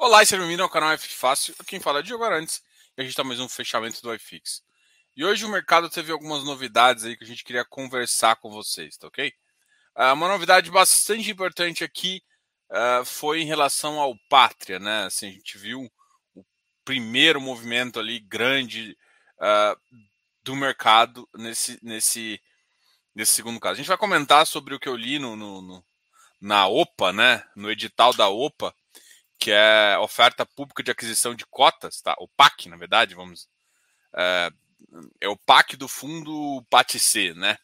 Olá e seja bem-vindo ao canal F Fácil. Quem fala é Diogo Arantes e a gente está mais um fechamento do iFix. E hoje o mercado teve algumas novidades aí que a gente queria conversar com vocês, tá ok? Uh, uma novidade bastante importante aqui uh, foi em relação ao Pátria, né? Assim, a gente viu o primeiro movimento ali grande uh, do mercado nesse, nesse, nesse segundo caso. A gente vai comentar sobre o que eu li no, no, no na OPA, né? No edital da OPA que é oferta pública de aquisição de cotas, tá? O PAC, na verdade, vamos. É, é o PAC do fundo PATC, né?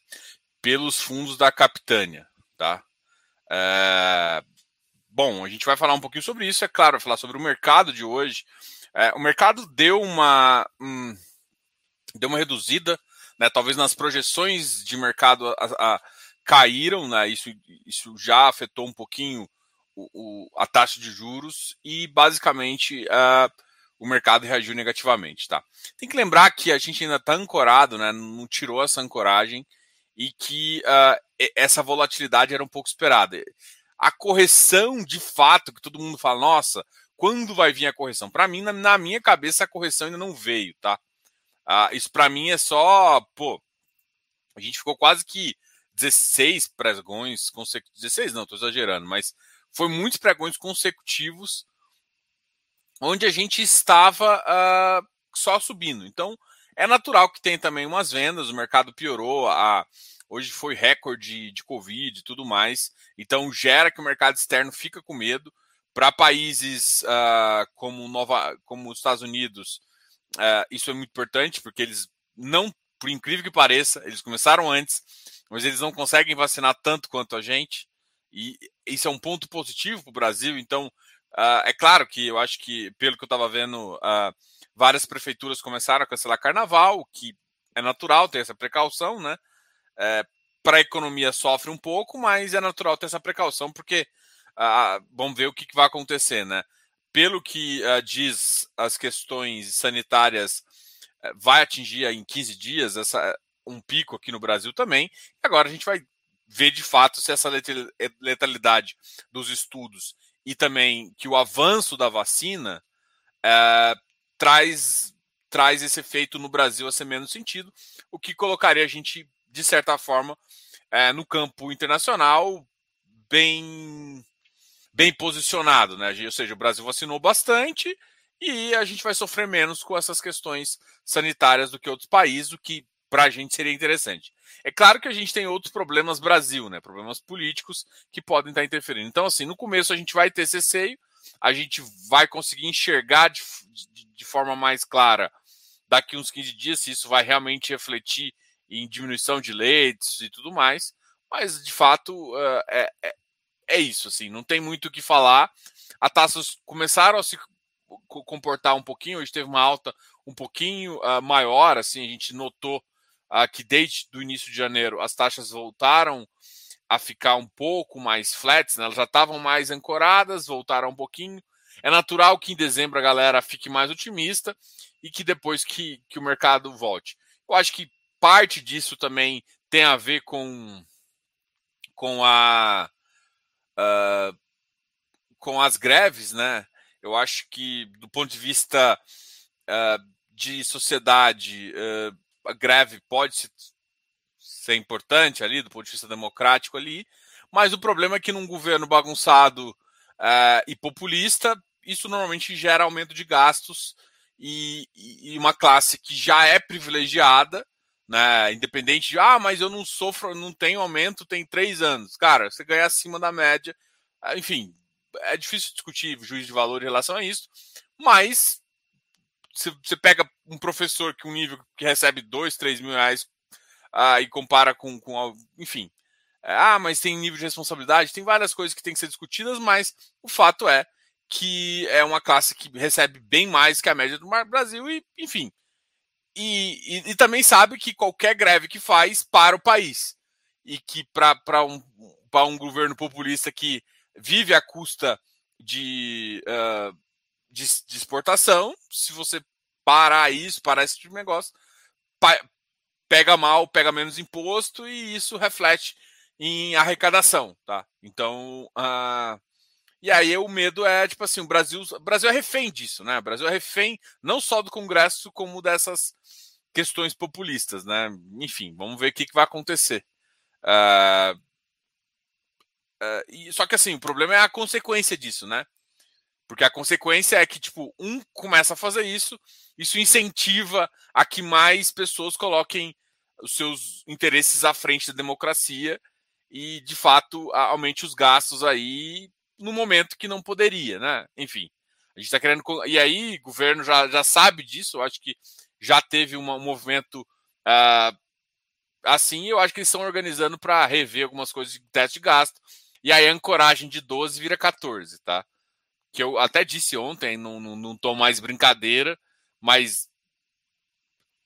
Pelos fundos da Capitânia, tá? É, bom, a gente vai falar um pouquinho sobre isso, é claro, vai falar sobre o mercado de hoje. É, o mercado deu uma. Hum, deu uma reduzida, né? Talvez nas projeções de mercado a, a, caíram, né? Isso, isso já afetou um pouquinho o, a taxa de juros e basicamente uh, o mercado reagiu negativamente. Tá? Tem que lembrar que a gente ainda está ancorado, né, não tirou essa ancoragem e que uh, essa volatilidade era um pouco esperada. A correção de fato, que todo mundo fala, nossa, quando vai vir a correção? Para mim, na, na, minha cabeça, a correção ainda não veio, tá? Uh, isso para mim é só, pô, a gente ficou quase que 16 pregões consecutivos, 16 não, estou exagerando, mas foi muitos pregões consecutivos onde a gente estava uh, só subindo. Então, é natural que tenha também umas vendas, o mercado piorou, a, hoje foi recorde de Covid e tudo mais, então gera que o mercado externo fica com medo. Para países uh, como, Nova, como os Estados Unidos, uh, isso é muito importante, porque eles não, por incrível que pareça, eles começaram antes, mas eles não conseguem vacinar tanto quanto a gente. E isso é um ponto positivo para o Brasil. Então, uh, é claro que eu acho que, pelo que eu estava vendo, uh, várias prefeituras começaram a cancelar carnaval, que é natural ter essa precaução, né? É, para a economia sofre um pouco, mas é natural ter essa precaução, porque uh, vamos ver o que, que, vai acontecer, né? Pelo que diz as questões sanitárias, eh, vai atingir em 15 dias essa, um pico aqui no Brasil também. Agora a gente vai ver de fato se essa letalidade dos estudos e também que o avanço da vacina é, traz, traz esse efeito no Brasil a ser menos sentido, o que colocaria a gente, de certa forma, é, no campo internacional bem, bem posicionado. Né? Ou seja, o Brasil vacinou bastante e a gente vai sofrer menos com essas questões sanitárias do que outros países, o que para a gente seria interessante. É claro que a gente tem outros problemas Brasil, né? Problemas políticos que podem estar interferindo. Então, assim, no começo a gente vai ter esse seio, a gente vai conseguir enxergar de, de, de forma mais clara daqui uns 15 dias se isso vai realmente refletir em diminuição de leitos e tudo mais. Mas, de fato, é, é, é, isso, assim, não tem muito o que falar. As taxas começaram a se comportar um pouquinho, hoje teve uma alta um pouquinho uh, maior, assim, a gente notou que desde o início de janeiro as taxas voltaram a ficar um pouco mais flats, né? elas já estavam mais ancoradas, voltaram um pouquinho. É natural que em dezembro a galera fique mais otimista e que depois que, que o mercado volte. Eu acho que parte disso também tem a ver com, com a uh, com as greves, né? Eu acho que do ponto de vista uh, de sociedade, uh, a greve pode ser importante ali, do ponto de vista democrático ali, mas o problema é que num governo bagunçado uh, e populista, isso normalmente gera aumento de gastos e, e, uma classe que já é privilegiada, né, independente de, ah, mas eu não sofro, não tenho aumento, tem três anos. Cara, você ganha acima da média, enfim, é difícil discutir juízo de valor em relação a isso, mas você pega um professor que um nível que recebe 2, 3 mil reais ah, e compara com, com enfim. Ah, mas tem nível de responsabilidade, tem várias coisas que tem que ser discutidas, mas o fato é que é uma classe que recebe bem mais que a média do Brasil e, enfim. E, e, e também sabe que qualquer greve que faz para o país. E que para um, um governo populista que vive à custa de, uh, de, de exportação, se você parar isso, parar esse tipo de negócio, pega mal, pega menos imposto e isso reflete em arrecadação, tá? Então, uh, E aí o medo é, tipo assim, o Brasil, o Brasil é refém disso, né? O Brasil é refém não só do Congresso, como dessas questões populistas, né? Enfim, vamos ver o que, que vai acontecer. Uh, uh, e, só que assim, o problema é a consequência disso, né? Porque a consequência é que, tipo, um começa a fazer isso, isso incentiva a que mais pessoas coloquem os seus interesses à frente da democracia e, de fato, aumente os gastos aí no momento que não poderia, né? Enfim, a gente está querendo. E aí, o governo já, já sabe disso, eu acho que já teve um movimento uh, assim, eu acho que eles estão organizando para rever algumas coisas de teste de gasto. E aí a ancoragem de 12 vira 14, tá? Que eu até disse ontem, não, não, não tô mais brincadeira, mas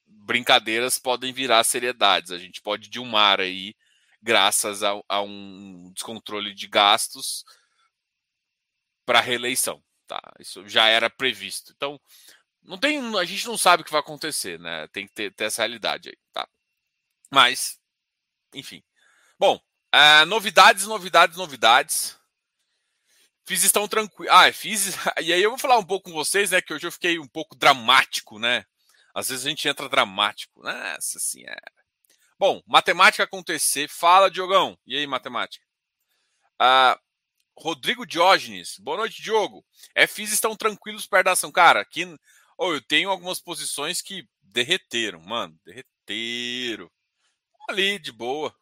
brincadeiras podem virar seriedades. A gente pode dilmar aí, graças a, a um descontrole de gastos para reeleição. Tá? Isso já era previsto. Então, não tem, a gente não sabe o que vai acontecer, né? Tem que ter, ter essa realidade aí, tá? Mas, enfim. Bom, uh, novidades, novidades, novidades. Fiz estão tranquilo. Ah, fiz. E aí eu vou falar um pouco com vocês, né? Que hoje eu fiquei um pouco dramático, né? Às vezes a gente entra dramático. Nossa senhora. Bom, matemática acontecer. Fala, Diogão. E aí, matemática? Uh, Rodrigo Diógenes. Boa noite, Diogo. FIs estão tranquilos perto da ação. Cara, aqui oh, eu tenho algumas posições que derreteram, mano. Derreteram. Ali, de boa.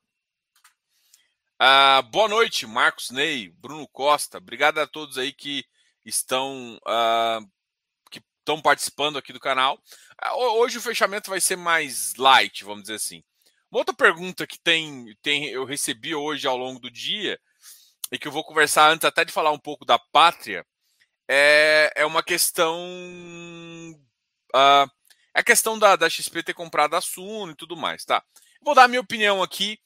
Ah, boa noite, Marcos Ney, Bruno Costa. Obrigado a todos aí que estão ah, que estão participando aqui do canal. Ah, hoje o fechamento vai ser mais light, vamos dizer assim. Uma outra pergunta que tem, tem eu recebi hoje ao longo do dia e que eu vou conversar antes até de falar um pouco da pátria, é, é uma questão. Uh, é a questão da, da XP ter comprado a Suno e tudo mais, tá? Vou dar a minha opinião aqui,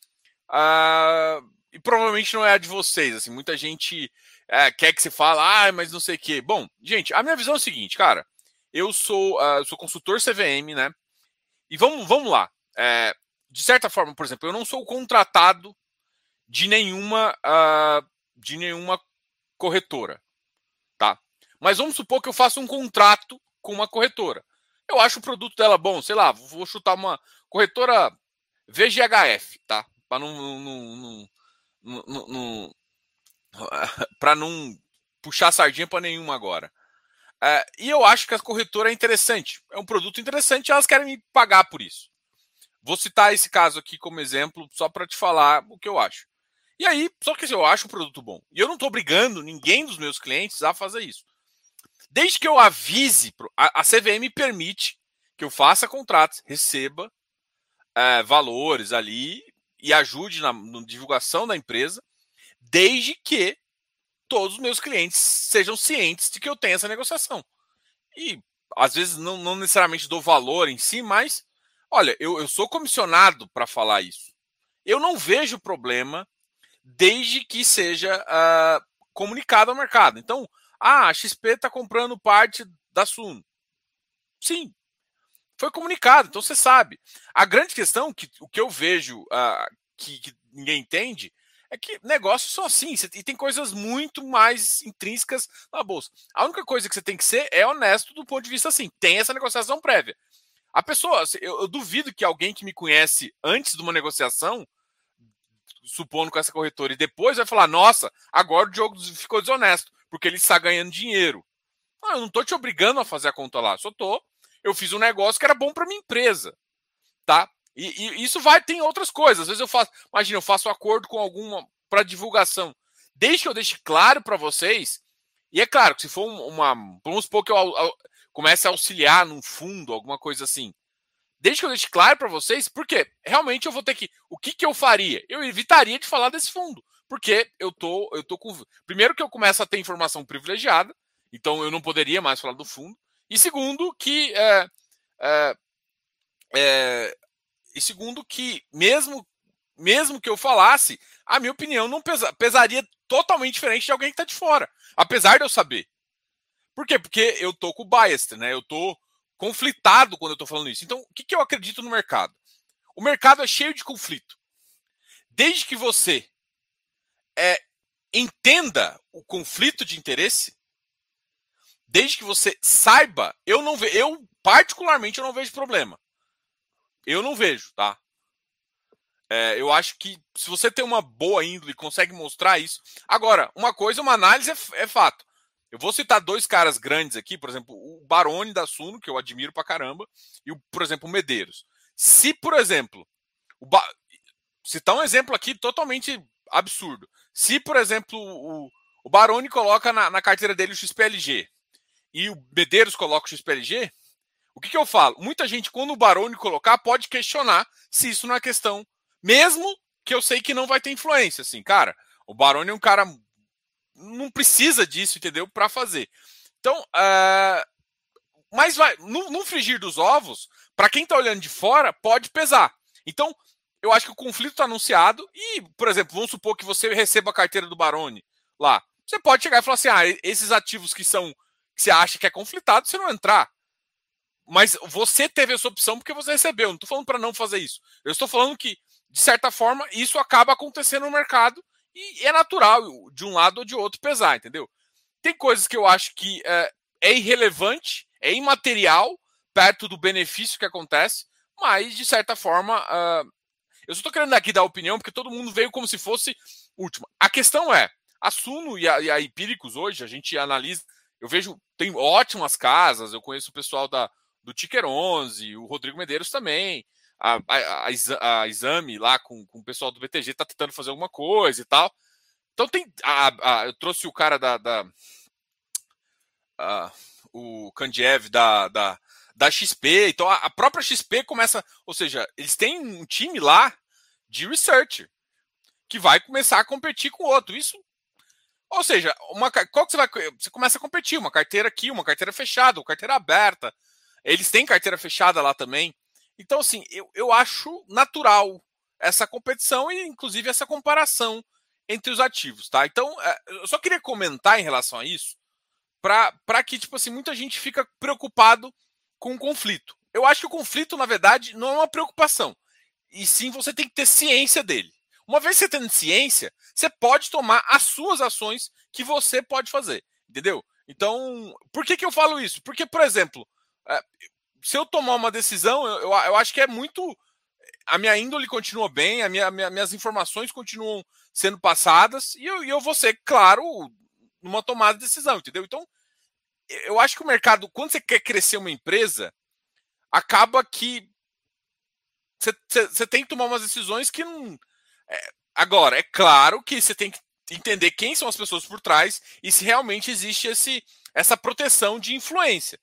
uh, e provavelmente não é a de vocês. Assim, muita gente uh, quer que você fale, ah, mas não sei o quê. Bom, gente, a minha visão é o seguinte, cara. Eu sou, uh, sou consultor CVM, né? E vamos, vamos lá. É, de certa forma, por exemplo, eu não sou contratado de nenhuma uh, de nenhuma corretora, tá? Mas vamos supor que eu faça um contrato com uma corretora. Eu acho o produto dela bom, sei lá, vou chutar uma corretora VGHF, tá? Para não, não, não para não puxar sardinha para nenhuma agora. É, e eu acho que a corretora é interessante, é um produto interessante, elas querem me pagar por isso. Vou citar esse caso aqui como exemplo, só para te falar o que eu acho. E aí, só que assim, eu acho o produto bom. E eu não estou obrigando ninguém dos meus clientes a fazer isso. Desde que eu avise, a, a CVM permite que eu faça contratos, receba é, valores ali e ajude na, na divulgação da empresa, desde que todos os meus clientes sejam cientes de que eu tenho essa negociação. E às vezes não, não necessariamente dou valor em si, mas olha, eu, eu sou comissionado para falar isso. Eu não vejo problema desde que seja uh, comunicado ao mercado. Então, ah, a XP está comprando parte da Suno. Sim, foi comunicado, então você sabe. A grande questão, que o que eu vejo uh, que, que, ninguém entende, é que negócios são assim, e tem coisas muito mais intrínsecas na bolsa. A única coisa que você tem que ser é honesto do ponto de vista assim, tem essa negociação prévia. A pessoa, eu, eu duvido que alguém que me conhece antes de uma negociação supondo com essa corretora, e depois vai falar: nossa, agora o Diogo ficou desonesto, porque ele está ganhando dinheiro. Não, eu não estou te obrigando a fazer a conta lá, só tô. Eu fiz um negócio que era bom para minha empresa, tá? E, e, isso vai tem outras coisas. Às vezes eu faço, imagina, eu faço acordo com alguma para divulgação. Que eu deixe claro para vocês, e é claro que se for uma, vamos supor que eu, eu comece a auxiliar num fundo, alguma coisa assim, desde que eu deixe claro para vocês, porque realmente eu vou ter que. O que, que eu faria? Eu evitaria de falar desse fundo. Porque eu tô, eu tô com. Primeiro que eu começo a ter informação privilegiada, então eu não poderia mais falar do fundo. E segundo, que. É, é, é, e segundo, que mesmo, mesmo que eu falasse, a minha opinião não pesa, pesaria totalmente diferente de alguém que está de fora. Apesar de eu saber. Por quê? Porque eu tô com bias, né? Eu tô conflitado quando eu estou falando isso. Então, o que, que eu acredito no mercado? O mercado é cheio de conflito. Desde que você é, entenda o conflito de interesse, desde que você saiba, eu não vejo, eu particularmente eu não vejo problema. Eu não vejo, tá? É, eu acho que se você tem uma boa índole e consegue mostrar isso. Agora, uma coisa, uma análise é, é, fato. Eu vou citar dois caras grandes aqui, por exemplo, o Barone da Suno, que eu admiro pra caramba, e, o, por exemplo, o Medeiros. Se, por exemplo, o ba... citar um exemplo aqui totalmente absurdo. Se, por exemplo, o, o Barone coloca na, na carteira dele o XPLG e o Medeiros coloca o XPLG, o que, que eu falo? Muita gente, quando o Barone colocar, pode questionar se isso não é questão. Mesmo que eu sei que não vai ter influência. Assim, cara, o Barone é um cara. Não precisa disso, entendeu? Para fazer. Então, uh, mas vai. No, no frigir dos ovos, para quem está olhando de fora, pode pesar. Então, eu acho que o conflito está anunciado e, por exemplo, vamos supor que você receba a carteira do Barone lá. Você pode chegar e falar assim: ah, esses ativos que são você acha que é conflitado, você não entrar. Mas você teve essa opção porque você recebeu. Não estou falando para não fazer isso. Eu estou falando que, de certa forma, isso acaba acontecendo no mercado e é natural de um lado ou de outro pesar, entendeu? Tem coisas que eu acho que é, é irrelevante, é imaterial perto do benefício que acontece, mas de certa forma uh, eu só estou querendo aqui dar opinião porque todo mundo veio como se fosse última. A questão é, a Suno e a, e a Empíricos hoje, a gente analisa, eu vejo, tem ótimas casas, eu conheço o pessoal da, do Ticker 11, o Rodrigo Medeiros também, a, a, a, a Exame lá com, com o pessoal do BTG está tentando fazer alguma coisa e tal. Então tem, a, eu trouxe o cara da, da o Kandiev da, da, da XP. Então a, a, própria XP começa, ou seja, eles têm um time lá de research que vai começar a competir com o outro. Isso, ou seja, uma qual que você vai você começa a competir, uma carteira aqui, uma carteira fechada, uma carteira aberta. Eles têm carteira fechada lá também. Então assim, eu, eu acho natural essa competição e inclusive essa comparação entre os ativos, tá? Então, é, eu só queria comentar em relação a isso para que tipo assim, muita gente fica preocupado com o conflito. Eu acho que o conflito, na verdade, não é uma preocupação. E sim você tem que ter ciência dele. Uma vez você tendo ciência, você pode tomar as suas ações que você pode fazer. Entendeu? Então, por que, que eu falo isso? Porque, por exemplo, é, se eu tomar uma decisão, eu, eu acho que é muito. A minha índole continua bem, a minha, minha, minhas informações continuam sendo passadas, e eu, e eu vou ser, claro, numa tomada de decisão, entendeu? Então, eu acho que o mercado, quando você quer crescer uma empresa, acaba que você, tem que tomar umas decisões que não. É, agora, é claro que você tem que entender quem são as pessoas por trás e se realmente existe esse, essa proteção de influência.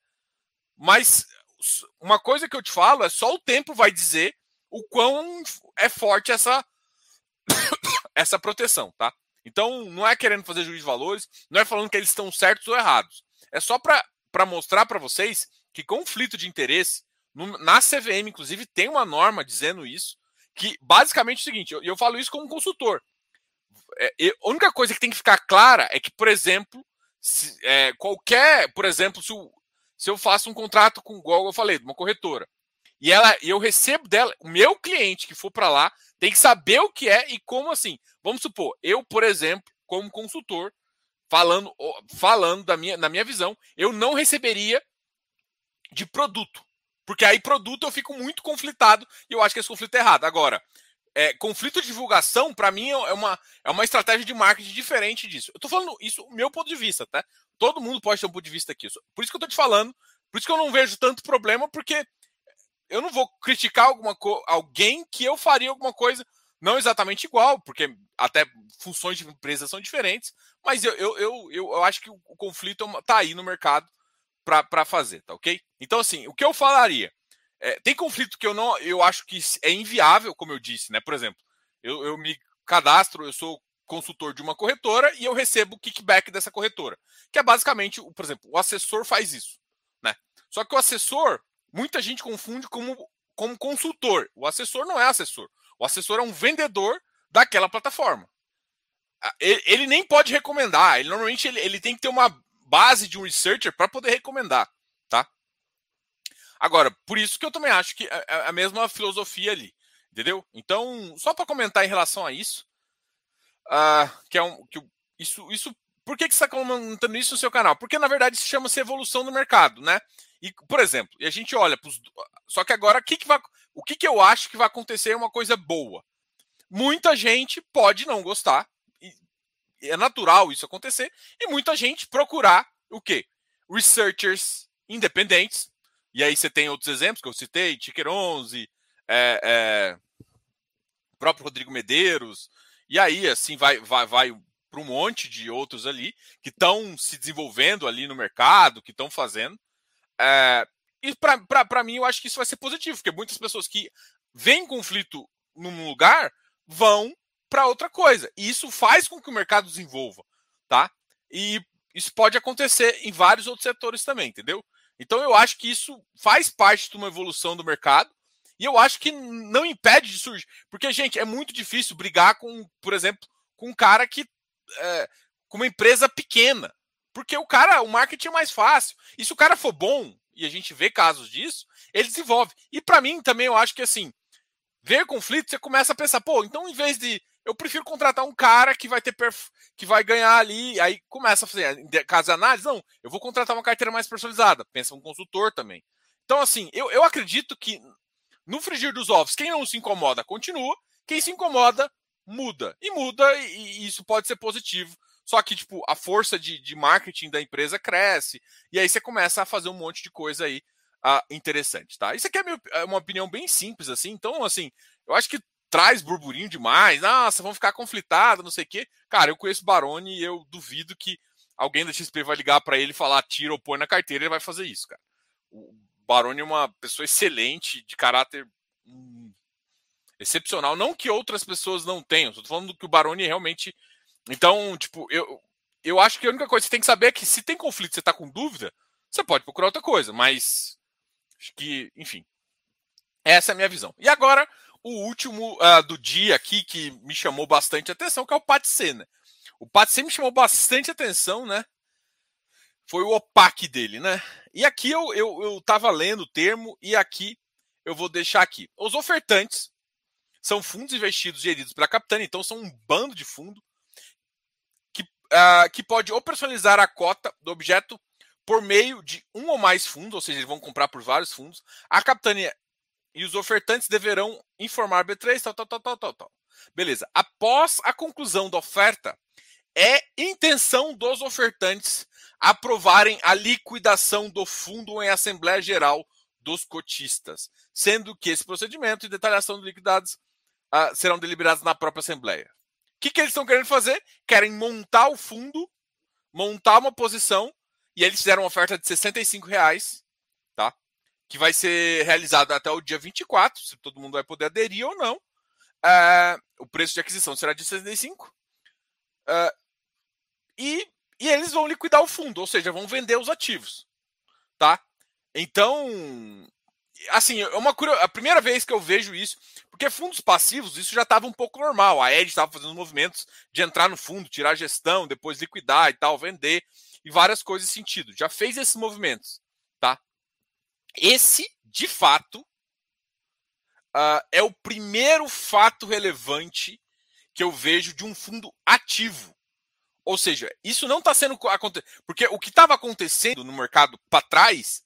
Mas uma coisa que eu te falo é só o tempo vai dizer o quão é forte essa essa proteção, tá? Então, não é querendo fazer juízo de valores, não é falando que eles estão certos ou errados. É só para mostrar para vocês que conflito de interesse, no, na CVM, inclusive, tem uma norma dizendo isso, que basicamente é o seguinte: eu, eu falo isso como consultor. É, a única coisa que tem que ficar clara é que, por exemplo, se, é, qualquer, por exemplo, se, o, se eu faço um contrato com, igual eu falei, de uma corretora, e ela, eu recebo dela, o meu cliente que for para lá tem que saber o que é e como assim. Vamos supor, eu, por exemplo, como consultor, falando, falando da minha, na minha visão, eu não receberia de produto. Porque aí produto eu fico muito conflitado e eu acho que esse conflito é errado. Agora, é, conflito de divulgação, para mim, é uma, é uma estratégia de marketing diferente disso. Eu tô falando isso meu ponto de vista, tá? Todo mundo pode ter um ponto de vista aqui. Por isso que eu tô te falando, por isso que eu não vejo tanto problema, porque eu não vou criticar alguma alguém que eu faria alguma coisa não exatamente igual, porque até funções de empresa são diferentes, mas eu, eu, eu, eu acho que o, conflito está aí no mercado para fazer, tá ok? Então, assim, o que eu falaria? É, tem conflito que eu não eu acho que é inviável, como eu disse, né? Por exemplo, eu, eu me cadastro, eu sou consultor de uma corretora e eu recebo kickback dessa corretora, que é basicamente, por exemplo, o assessor faz isso, né? Só que o assessor, muita gente confunde como, como consultor. O assessor não é assessor. O assessor é um vendedor daquela plataforma. Ele, ele nem pode recomendar. Ele normalmente ele, ele tem que ter uma base de um researcher para poder recomendar, tá? Agora, por isso que eu também acho que é, é a mesma filosofia ali, entendeu? Então, só para comentar em relação a isso, uh, que é um que isso, isso, por que, que você está comentando isso no seu canal? Porque na verdade isso chama-se evolução do mercado, né? E, por exemplo, e a gente olha pros, só que agora que, que vai, o que, que eu acho que vai acontecer é uma coisa boa. Muita gente pode não gostar, é natural isso acontecer, e muita gente procurar o quê? Researchers independentes. E aí você tem outros exemplos que eu citei, Ticker 11, é, é, próprio Rodrigo Medeiros, e aí assim vai, vai, vai para um monte de outros ali que estão se desenvolvendo ali no mercado, que estão fazendo. É, e para mim eu acho que isso vai ser positivo, porque muitas pessoas que veem conflito num lugar vão para outra coisa. E isso faz com que o mercado desenvolva, tá? E isso pode acontecer em vários outros setores também, entendeu? Então eu acho que isso faz parte de uma evolução do mercado e eu acho que não impede de surgir, porque gente é muito difícil brigar com, por exemplo, com um cara que é, com uma empresa pequena, porque o cara, o marketing é mais fácil. E se o cara for bom e a gente vê casos disso, ele desenvolve. E para mim também eu acho que assim ver conflito, você começa a pensar, pô, então em vez de. Eu prefiro contratar um cara que vai ter perf... que vai ganhar ali, aí começa a fazer, caso de análise, não, eu vou contratar uma carteira mais personalizada, pensa um consultor também. Então, assim, eu, eu acredito que no frigir dos ovos, quem não se incomoda, continua, quem se incomoda, muda. E muda, e, e isso pode ser positivo. Só que, tipo, a força de, de marketing da empresa cresce, e aí você começa a fazer um monte de coisa aí ah, interessante, tá? Isso aqui é, é uma opinião bem simples, assim. Então, assim, eu acho que traz burburinho demais. Nossa, vão ficar conflitados, não sei o quê. Cara, eu conheço o Baroni e eu duvido que alguém da XP vai ligar para ele e falar tira ou põe na carteira, ele vai fazer isso, cara. O Baroni é uma pessoa excelente, de caráter hum, excepcional. Não que outras pessoas não tenham, estou falando que o Baroni realmente. Então, tipo, eu, eu acho que a única coisa que você tem que saber é que se tem conflito você está com dúvida, você pode procurar outra coisa, mas Acho que, enfim. Essa é a minha visão. E agora, o último uh, do dia aqui que me chamou bastante atenção, que é o Patse, né? O Patse me chamou bastante atenção, né? Foi o OPAC dele, né? E aqui eu, eu, eu tava lendo o termo e aqui eu vou deixar aqui. Os ofertantes são fundos investidos geridos pela Capitânia, então são um bando de fundo que, uh, que pode operacionalizar a cota do objeto por meio de um ou mais fundos, ou seja, eles vão comprar por vários fundos. A capitania e os ofertantes deverão informar B3, tal, tal, tal, tal, tal, tal. Beleza. Após a conclusão da oferta, é intenção dos ofertantes aprovarem a liquidação do fundo em Assembleia Geral dos cotistas, sendo que esse procedimento e detalhação de liquidados uh, serão deliberados na própria Assembleia. O que, que eles estão querendo fazer? Querem montar o fundo, montar uma posição e eles fizeram uma oferta de 65 reais? Que vai ser realizada até o dia 24, se todo mundo vai poder aderir ou não. Uh, o preço de aquisição será de 65. Uh, e, e eles vão liquidar o fundo, ou seja, vão vender os ativos, tá? Então, assim, é uma a primeira vez que eu vejo isso, porque fundos passivos, isso já estava um pouco normal. A Ed estava fazendo movimentos de entrar no fundo, tirar a gestão, depois liquidar e tal, vender e várias coisas nesse sentido. Já fez esses movimentos, tá? Esse, de fato, uh, é o primeiro fato relevante que eu vejo de um fundo ativo. Ou seja, isso não está sendo. Porque o que estava acontecendo no mercado para trás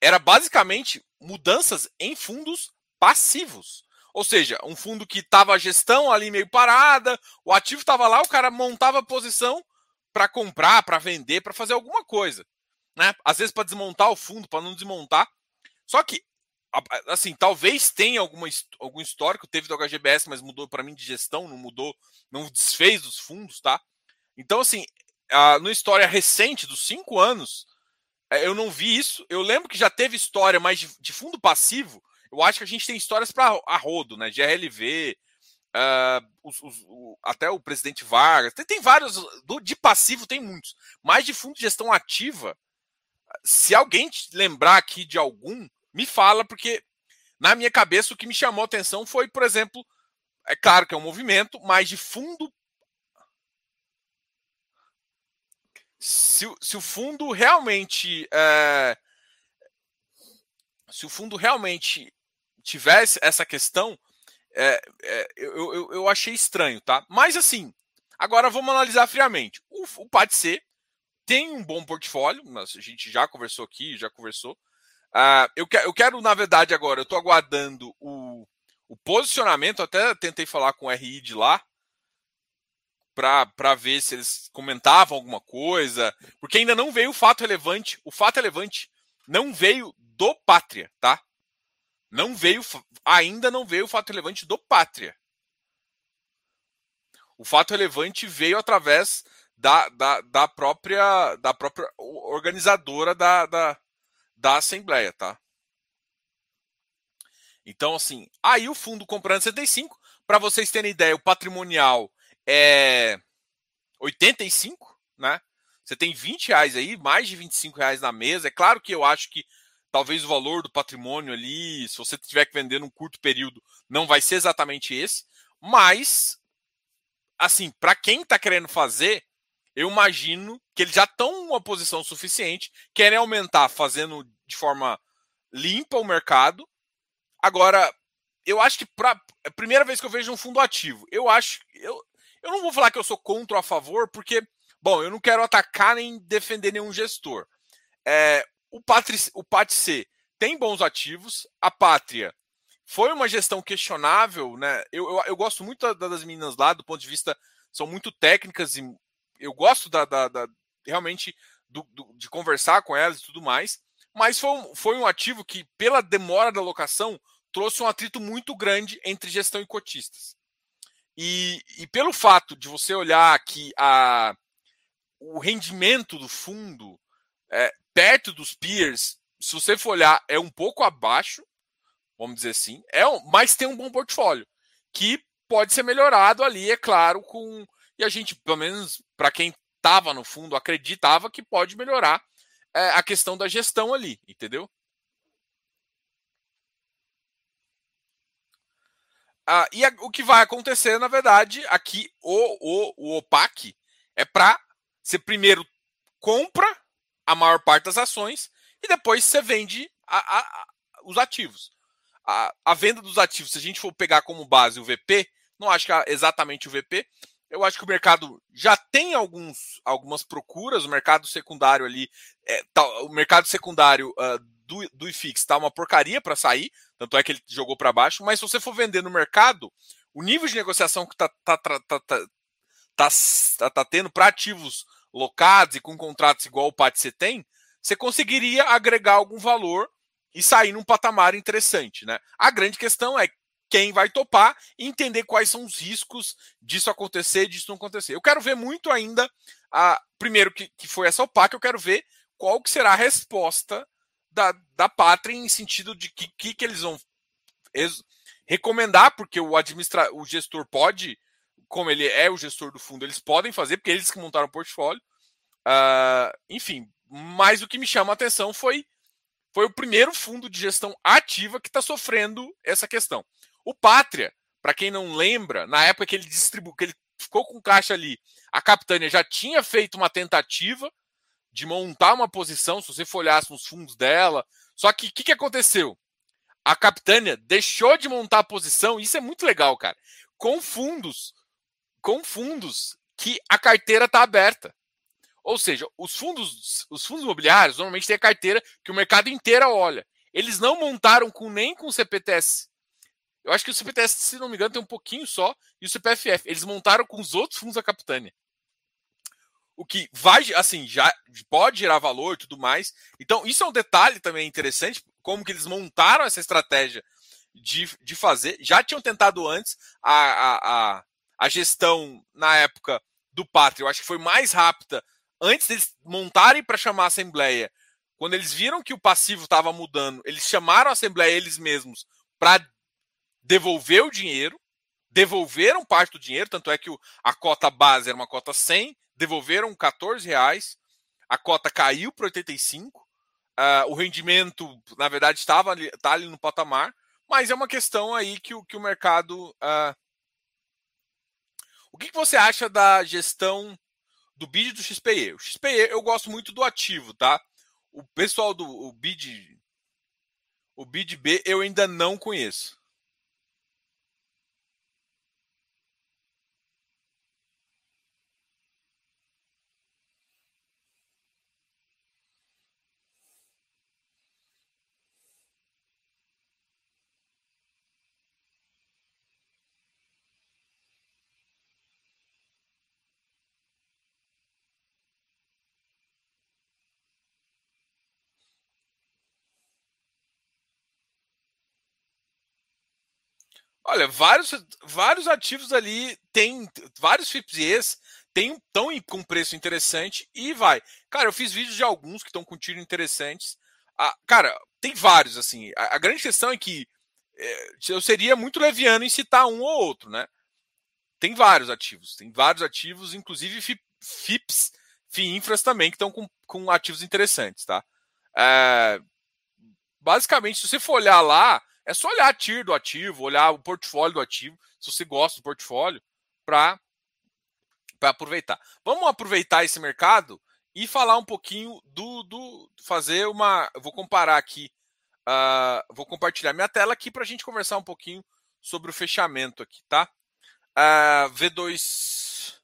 era basicamente mudanças em fundos passivos. Ou seja, um fundo que estava a gestão ali meio parada, o ativo estava lá, o cara montava a posição, para comprar, para vender, para fazer alguma coisa, né? Às vezes para desmontar o fundo, para não desmontar. Só que assim, talvez tenha alguma, algum histórico, teve do HGBS, mas mudou para mim de gestão, não mudou, não desfez dos fundos, tá? Então, assim, a, no história recente, dos cinco anos, é, eu não vi isso. Eu lembro que já teve história, mas de, de fundo passivo, eu acho que a gente tem histórias para a rodo, né? GLV, Uh, os, os, o, até o presidente Vargas. Tem, tem vários. Do, de passivo tem muitos. Mas de fundo de gestão ativa, se alguém lembrar aqui de algum, me fala, porque na minha cabeça o que me chamou a atenção foi, por exemplo, é claro que é um movimento, mas de fundo. Se, se o fundo realmente. É, se o fundo realmente tivesse essa questão, é, é, eu, eu, eu, achei estranho, tá? Mas assim, Agora vamos analisar friamente. O, o PATC tem um bom portfólio, a gente já conversou aqui, já conversou. Uh, eu, que, eu quero, na verdade, agora, eu estou aguardando o, o posicionamento, até tentei falar com o RI de lá, para ver se eles comentavam alguma coisa, porque ainda não veio o fato relevante. O fato relevante não veio do Pátria, tá? Não veio, ainda não veio o fato relevante do Pátria. O fato relevante veio através da, da, da própria da própria organizadora da, da, da Assembleia, tá? Então, assim, aí o fundo comprando 75, para vocês terem ideia, o patrimonial é 85, né? Você tem 20 reais aí, mais de 25 reais na mesa. É claro que eu acho que talvez o valor do patrimônio ali, se você tiver que vender num curto período, não vai ser exatamente esse. Mas, assim, para quem está querendo fazer, eu imagino que eles já estão uma posição suficiente, querem aumentar fazendo de forma limpa o mercado. Agora, eu acho que pra, é a primeira vez que eu vejo um fundo ativo. Eu acho. Eu, eu não vou falar que eu sou contra ou a favor, porque, bom, eu não quero atacar nem defender nenhum gestor. É, o, Patri, o tem bons ativos, a Pátria foi uma gestão questionável, né? Eu, eu, eu gosto muito das meninas lá, do ponto de vista, são muito técnicas e eu gosto da, da, da realmente do, do, de conversar com elas e tudo mais, mas foi um, foi um ativo que, pela demora da locação, trouxe um atrito muito grande entre gestão e cotistas. E, e pelo fato de você olhar que a, o rendimento do fundo é, perto dos peers, se você for olhar, é um pouco abaixo, vamos dizer assim, é um, mas tem um bom portfólio, que pode ser melhorado ali, é claro, com. E a gente, pelo menos para quem estava no fundo, acreditava que pode melhorar é, a questão da gestão ali, entendeu? Ah, e a, o que vai acontecer, na verdade, aqui o, o, o OPAC é para você primeiro compra a maior parte das ações e depois você vende a, a, os ativos. A, venda dos ativos, se a gente for pegar como base o VP, não acho que é exatamente o VP, eu acho que o mercado já tem alguns, algumas procuras, o mercado secundário ali, é, tá, o mercado secundário uh, do, do IFIX está uma porcaria para sair, tanto é que ele jogou para baixo, mas se você for vender no mercado, o nível de negociação que está tá, tá, tá, tá, tá, tá tendo para ativos locados e com contratos igual o PAT você tem, você conseguiria agregar algum valor e sair num patamar interessante. Né? A grande questão é quem vai topar e entender quais são os riscos disso acontecer, disso não acontecer. Eu quero ver muito ainda, a, primeiro que, que foi essa OPAC, eu quero ver qual que será a resposta da, da pátria em sentido de que, que, que eles vão recomendar, porque o administra o gestor pode, como ele é o gestor do fundo, eles podem fazer, porque eles que montaram o portfólio. Uh, enfim, mas o que me chama a atenção foi, foi o primeiro fundo de gestão ativa que está sofrendo essa questão. O Pátria, para quem não lembra, na época que ele distribuiu, que ele ficou com caixa ali, a Capitânia já tinha feito uma tentativa de montar uma posição, se você for olhar nos fundos dela. Só que o que, que aconteceu? A Capitânia deixou de montar a posição, isso é muito legal, cara, com fundos, com fundos que a carteira está aberta. Ou seja, os fundos, os fundos imobiliários normalmente têm a carteira que o mercado inteiro olha. Eles não montaram com nem com o CPTS. Eu acho que o CPTS, se não me engano, tem um pouquinho só, e o CPFF. Eles montaram com os outros fundos da Capitânia o que vai, assim, já pode gerar valor e tudo mais. Então, isso é um detalhe também interessante, como que eles montaram essa estratégia de, de fazer. Já tinham tentado antes a, a, a, a gestão na época do Pátria, eu acho que foi mais rápida antes deles montarem para chamar a Assembleia. Quando eles viram que o passivo estava mudando, eles chamaram a Assembleia eles mesmos para devolver o dinheiro, devolveram parte do dinheiro, tanto é que a cota base era uma cota 100, devolveram 14 reais, a cota caiu para 85, uh, o rendimento, na verdade, estava ali, tá ali no patamar, mas é uma questão aí que o, que o mercado. Uh... O que, que você acha da gestão do BID do XPE? O XPE eu gosto muito do ativo, tá? O pessoal do o BID. O BID B eu ainda não conheço. Olha, vários, vários ativos ali tem vários FIPS tem estão com preço interessante e vai. Cara, eu fiz vídeos de alguns que estão com tiro interessantes. Ah, cara, tem vários assim. A, a grande questão é que é, eu seria muito leviano em citar um ou outro, né? Tem vários ativos, tem vários ativos, inclusive FIPS, FIINFRAs também, que estão com, com ativos interessantes, tá? É, basicamente, se você for olhar lá, é só olhar a TIR do ativo, olhar o portfólio do ativo, se você gosta do portfólio, para aproveitar. Vamos aproveitar esse mercado e falar um pouquinho do. do fazer uma. Vou comparar aqui. Uh, vou compartilhar minha tela aqui para a gente conversar um pouquinho sobre o fechamento aqui, tá? Uh, V2.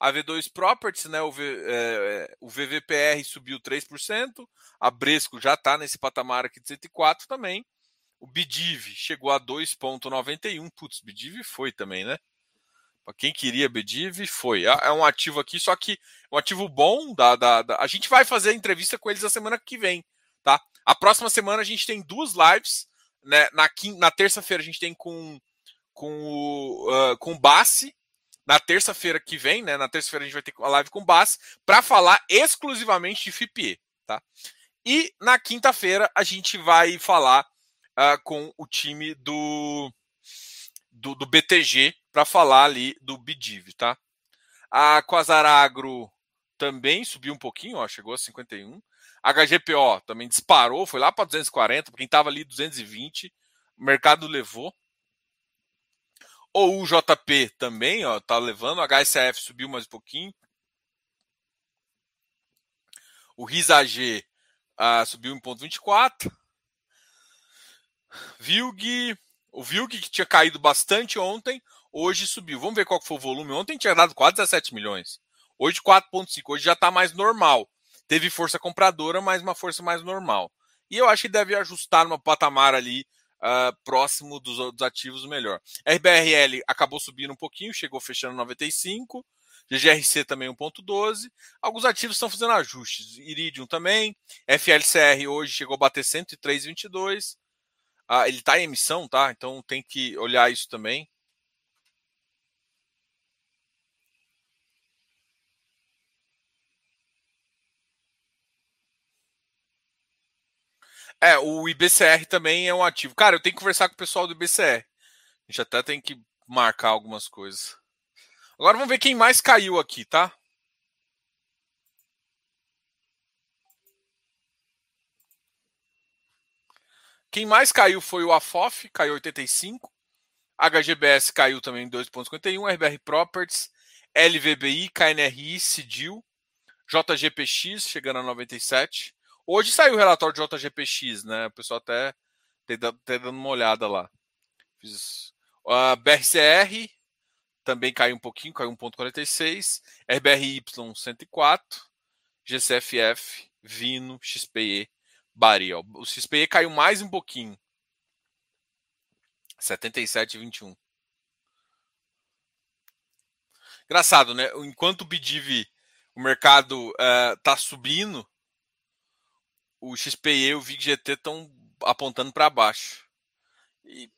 A V2 Properties, né, o, v, é, o VVPR subiu 3%, a Bresco já está nesse patamar aqui de 104 também. O Bidiv chegou a 2,91. Putz, Bidiv foi também, né? Para quem queria Bidiv, foi. É, é um ativo aqui, só que um ativo bom. Da, da, da, A gente vai fazer a entrevista com eles a semana que vem, tá? A próxima semana a gente tem duas lives. Né? Na, na terça-feira a gente tem com, com, o, uh, com Bassi. Na terça-feira que vem, né? Na terça-feira a gente vai ter a live com o Bassi para falar exclusivamente de FIPE, tá? E na quinta-feira a gente vai falar uh, com o time do, do, do BTG para falar ali do Bidiv, tá? A Quasaragro também subiu um pouquinho, ó, chegou a 51. A HGPO também disparou, foi lá para 240, quem estava ali 220, o mercado levou. O UJP também, ó, tá levando. A HSF subiu mais um pouquinho. O RISAG uh, subiu 1,24. Vilg, o Vilg que tinha caído bastante ontem, hoje subiu. Vamos ver qual foi o volume. Ontem tinha dado quase 17 milhões. Hoje 4,5. Hoje já está mais normal. Teve força compradora, mas uma força mais normal. E eu acho que deve ajustar numa patamar ali uh, próximo dos, dos, ativos melhor. RBRL acabou subindo um pouquinho, chegou fechando 95. GGRC também 1.12. Alguns ativos estão fazendo ajustes. Iridium também. FLCR hoje chegou a bater 103,22. Ah, ele está em emissão, tá? Então tem que olhar isso também. É, o IBCR também é um ativo. Cara, eu tenho que conversar com o pessoal do IBCR. A gente até tem que marcar algumas coisas. Agora vamos ver quem mais caiu aqui, tá? Quem mais caiu foi o AFOF, caiu 85. HGBS caiu também 2,51. RBR Properties, LVBI, KNRI, Cidil, JGPX chegando a 97. Hoje saiu o relatório de JGPX, né? O pessoal até está dando uma olhada lá. Fiz, uh, BRCR também caiu um pouquinho, caiu 1,46. RBRY 104. GCFF, Vino, XPE Bari. Ó. O XPE caiu mais um pouquinho. 77,21. Engraçado, né? Enquanto o BDIV, o mercado uh, subindo, o XPE e o VIGGT estão apontando para baixo. E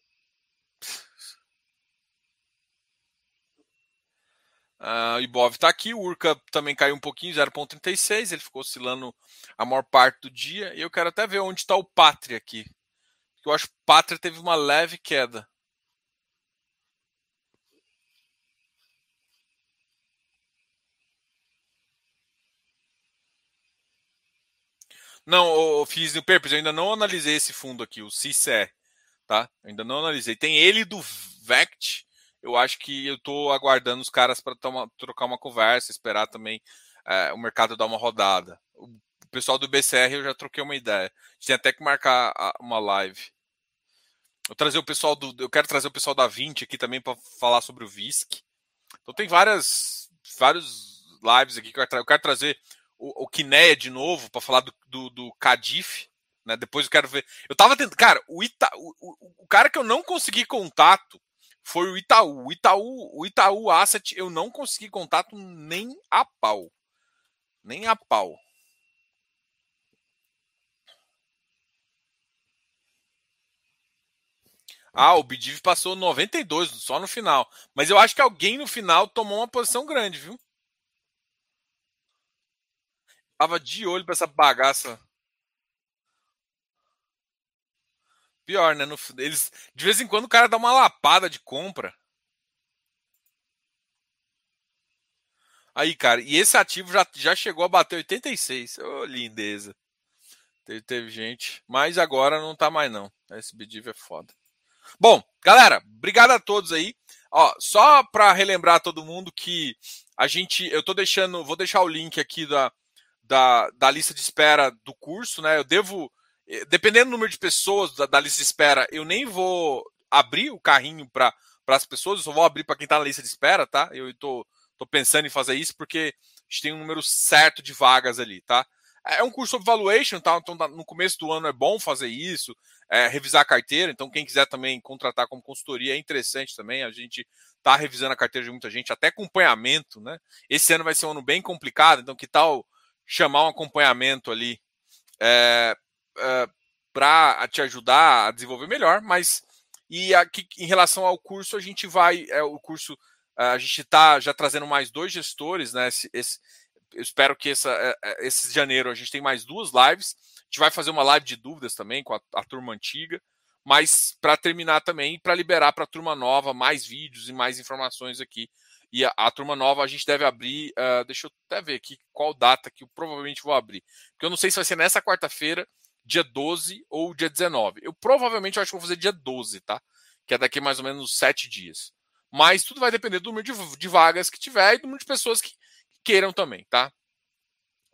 Uh, o Ibov está aqui, o Urca também caiu um pouquinho, 0,36, ele ficou oscilando a maior parte do dia. E eu quero até ver onde está o Pátria aqui. Eu acho que o Pátria teve uma leve queda. Não, o fiz no Purpose, eu ainda não analisei esse fundo aqui, o CICE, tá? Eu ainda não analisei. Tem ele do VECT, eu acho que eu estou aguardando os caras para trocar uma conversa, esperar também é, o mercado dar uma rodada. O pessoal do BCR eu já troquei uma ideia. Tinha até que marcar uma live. Eu trazer o pessoal do, eu quero trazer o pessoal da 20 aqui também para falar sobre o VISC. Então tem várias, vários lives aqui que eu quero, eu quero trazer o, o Kineia de novo para falar do, do, do Cadif. Né? Depois eu quero ver. Eu tava tentando. Cara, o, Ita, o, o, o cara que eu não consegui contato foi o Itaú. O Itaú, o Itaú Asset, eu não consegui contato nem a pau. Nem a pau. Ah, o Bidiv passou 92 só no final. Mas eu acho que alguém no final tomou uma posição grande, viu? Tava de olho pra essa bagaça. Pior, né? No, eles, de vez em quando o cara dá uma lapada de compra. Aí, cara, e esse ativo já, já chegou a bater 86. Ô, oh, lindeza. Teve, teve gente. Mas agora não tá mais, não. Esse BDIV é foda. Bom, galera, obrigado a todos aí. Ó, só para relembrar todo mundo que a gente, eu tô deixando, vou deixar o link aqui da, da, da lista de espera do curso, né? Eu devo, dependendo do número de pessoas da, da lista de espera, eu nem vou abrir o carrinho para as pessoas, eu só vou abrir para quem está na lista de espera, tá? Eu tô, tô pensando em fazer isso porque a gente tem um número certo de vagas ali, tá? É um curso sobre valuation, tá? Então no começo do ano é bom fazer isso, é, revisar a carteira. Então quem quiser também contratar como consultoria é interessante também. A gente tá revisando a carteira de muita gente, até acompanhamento, né? Esse ano vai ser um ano bem complicado, então que tal chamar um acompanhamento ali é, é, para te ajudar a desenvolver melhor, mas e aqui em relação ao curso, a gente vai, é, o curso, a gente está já trazendo mais dois gestores, né? Esse, esse, espero que essa, é, é, esse janeiro a gente tem mais duas lives. A gente vai fazer uma live de dúvidas também com a, a turma antiga, mas para terminar também, para liberar para a turma nova mais vídeos e mais informações aqui e a, a, turma nova a gente deve abrir. Uh, deixa eu até ver aqui qual data que eu provavelmente vou abrir. Porque eu não sei se vai ser nessa quarta-feira, dia 12 ou dia 19. Eu provavelmente acho que vou fazer dia 12, tá? Que é daqui mais ou menos sete dias. Mas tudo vai depender do número de, de vagas que tiver e do número de pessoas que, que queiram também, tá?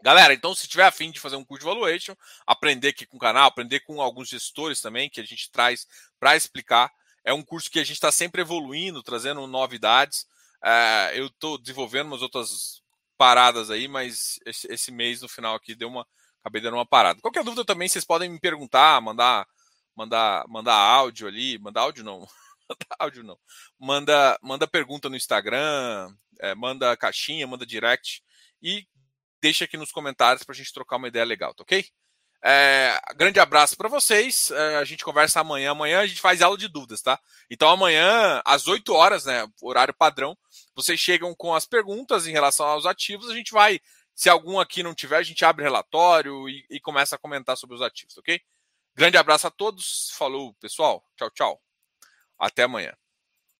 Galera, então se tiver afim de fazer um curso de valuation, aprender aqui com o canal, aprender com alguns gestores também que a gente traz para explicar. É um curso que a gente está sempre evoluindo, trazendo novidades. É, eu estou desenvolvendo umas outras paradas aí, mas esse, esse, mês no final aqui deu uma. Acabei dando uma parada. Qualquer dúvida também, vocês podem me perguntar, mandar, mandar, mandar áudio ali, mandar áudio não. mandar áudio não. Manda, manda pergunta no Instagram, é, manda caixinha, manda direct e deixa aqui nos comentários para a gente trocar uma ideia legal, tá ok? É, grande abraço para vocês. É, a gente conversa amanhã. Amanhã a gente faz aula de dúvidas, tá? Então amanhã, às 8 horas, né? Horário padrão, vocês chegam com as perguntas em relação aos ativos. A gente vai, se algum aqui não tiver, a gente abre relatório e, e começa a comentar sobre os ativos, ok? Grande abraço a todos. Falou, pessoal. Tchau, tchau. Até amanhã.